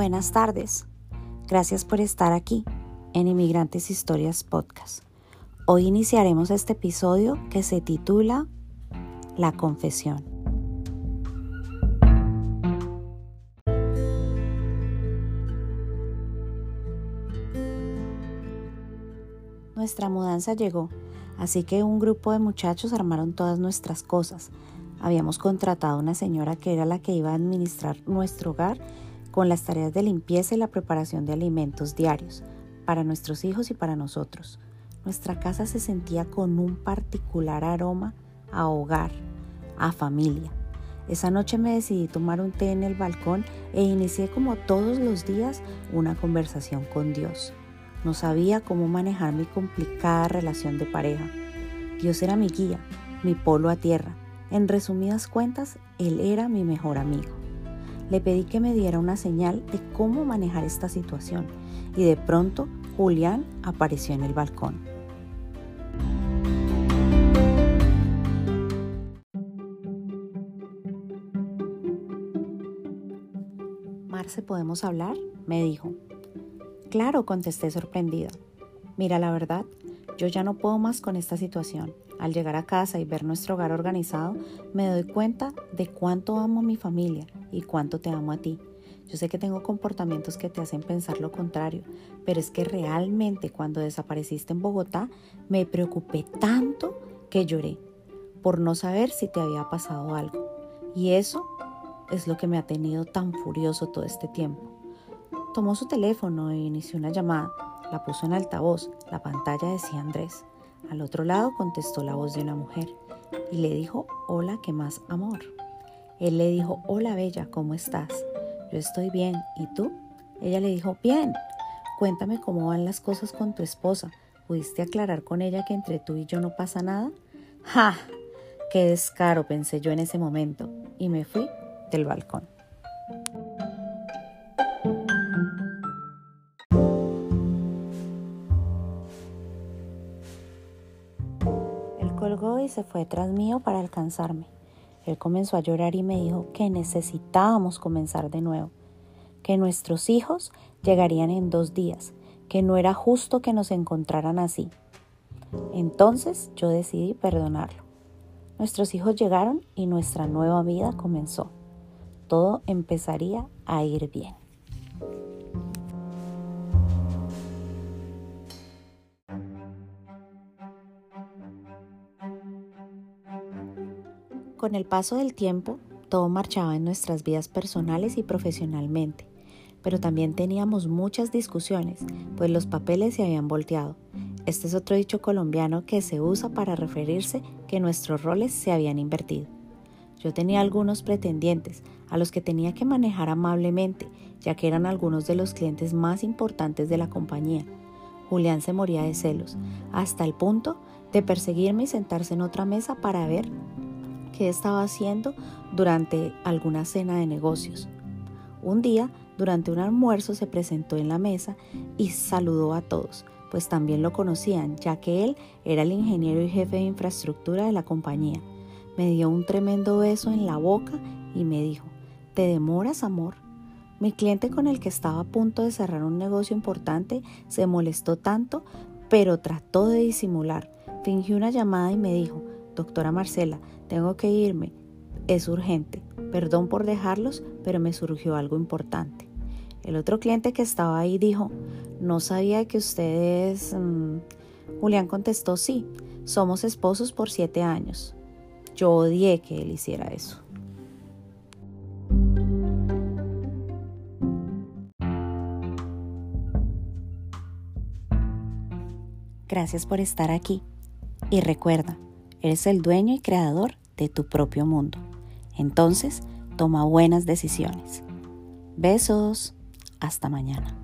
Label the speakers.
Speaker 1: Buenas tardes. Gracias por estar aquí en Inmigrantes Historias Podcast. Hoy iniciaremos este episodio que se titula La confesión. Nuestra mudanza llegó, así que un grupo de muchachos armaron todas nuestras cosas. Habíamos contratado a una señora que era la que iba a administrar nuestro hogar con las tareas de limpieza y la preparación de alimentos diarios para nuestros hijos y para nosotros. Nuestra casa se sentía con un particular aroma a hogar, a familia. Esa noche me decidí tomar un té en el balcón e inicié como todos los días una conversación con Dios. No sabía cómo manejar mi complicada relación de pareja. Dios era mi guía, mi polo a tierra. En resumidas cuentas, Él era mi mejor amigo. Le pedí que me diera una señal de cómo manejar esta situación y de pronto Julián apareció en el balcón. Marce, ¿podemos hablar? me dijo. Claro, contesté sorprendida. Mira, la verdad, yo ya no puedo más con esta situación. Al llegar a casa y ver nuestro hogar organizado, me doy cuenta de cuánto amo a mi familia y cuánto te amo a ti. Yo sé que tengo comportamientos que te hacen pensar lo contrario, pero es que realmente cuando desapareciste en Bogotá me preocupé tanto que lloré por no saber si te había pasado algo. Y eso es lo que me ha tenido tan furioso todo este tiempo. Tomó su teléfono e inició una llamada. La puso en altavoz. La pantalla decía Andrés. Al otro lado contestó la voz de una mujer y le dijo, hola, ¿qué más amor? Él le dijo, hola Bella, ¿cómo estás? Yo estoy bien, ¿y tú? Ella le dijo, bien, cuéntame cómo van las cosas con tu esposa. ¿Pudiste aclarar con ella que entre tú y yo no pasa nada? ¡Ja! ¡Qué descaro! pensé yo en ese momento y me fui del balcón. Y se fue tras mío para alcanzarme. Él comenzó a llorar y me dijo que necesitábamos comenzar de nuevo, que nuestros hijos llegarían en dos días, que no era justo que nos encontraran así. Entonces yo decidí perdonarlo. Nuestros hijos llegaron y nuestra nueva vida comenzó. Todo empezaría a ir bien. Con el paso del tiempo, todo marchaba en nuestras vidas personales y profesionalmente, pero también teníamos muchas discusiones, pues los papeles se habían volteado. Este es otro dicho colombiano que se usa para referirse que nuestros roles se habían invertido. Yo tenía algunos pretendientes a los que tenía que manejar amablemente, ya que eran algunos de los clientes más importantes de la compañía. Julián se moría de celos, hasta el punto de perseguirme y sentarse en otra mesa para ver estaba haciendo durante alguna cena de negocios. Un día, durante un almuerzo, se presentó en la mesa y saludó a todos, pues también lo conocían, ya que él era el ingeniero y jefe de infraestructura de la compañía. Me dio un tremendo beso en la boca y me dijo, ¿te demoras, amor? Mi cliente con el que estaba a punto de cerrar un negocio importante se molestó tanto, pero trató de disimular. Fingió una llamada y me dijo, Doctora Marcela, tengo que irme. Es urgente. Perdón por dejarlos, pero me surgió algo importante. El otro cliente que estaba ahí dijo, no sabía que ustedes... Mm, Julián contestó, sí, somos esposos por siete años. Yo odié que él hiciera eso. Gracias por estar aquí. Y recuerda, eres el dueño y creador de tu propio mundo. Entonces, toma buenas decisiones. Besos. Hasta mañana.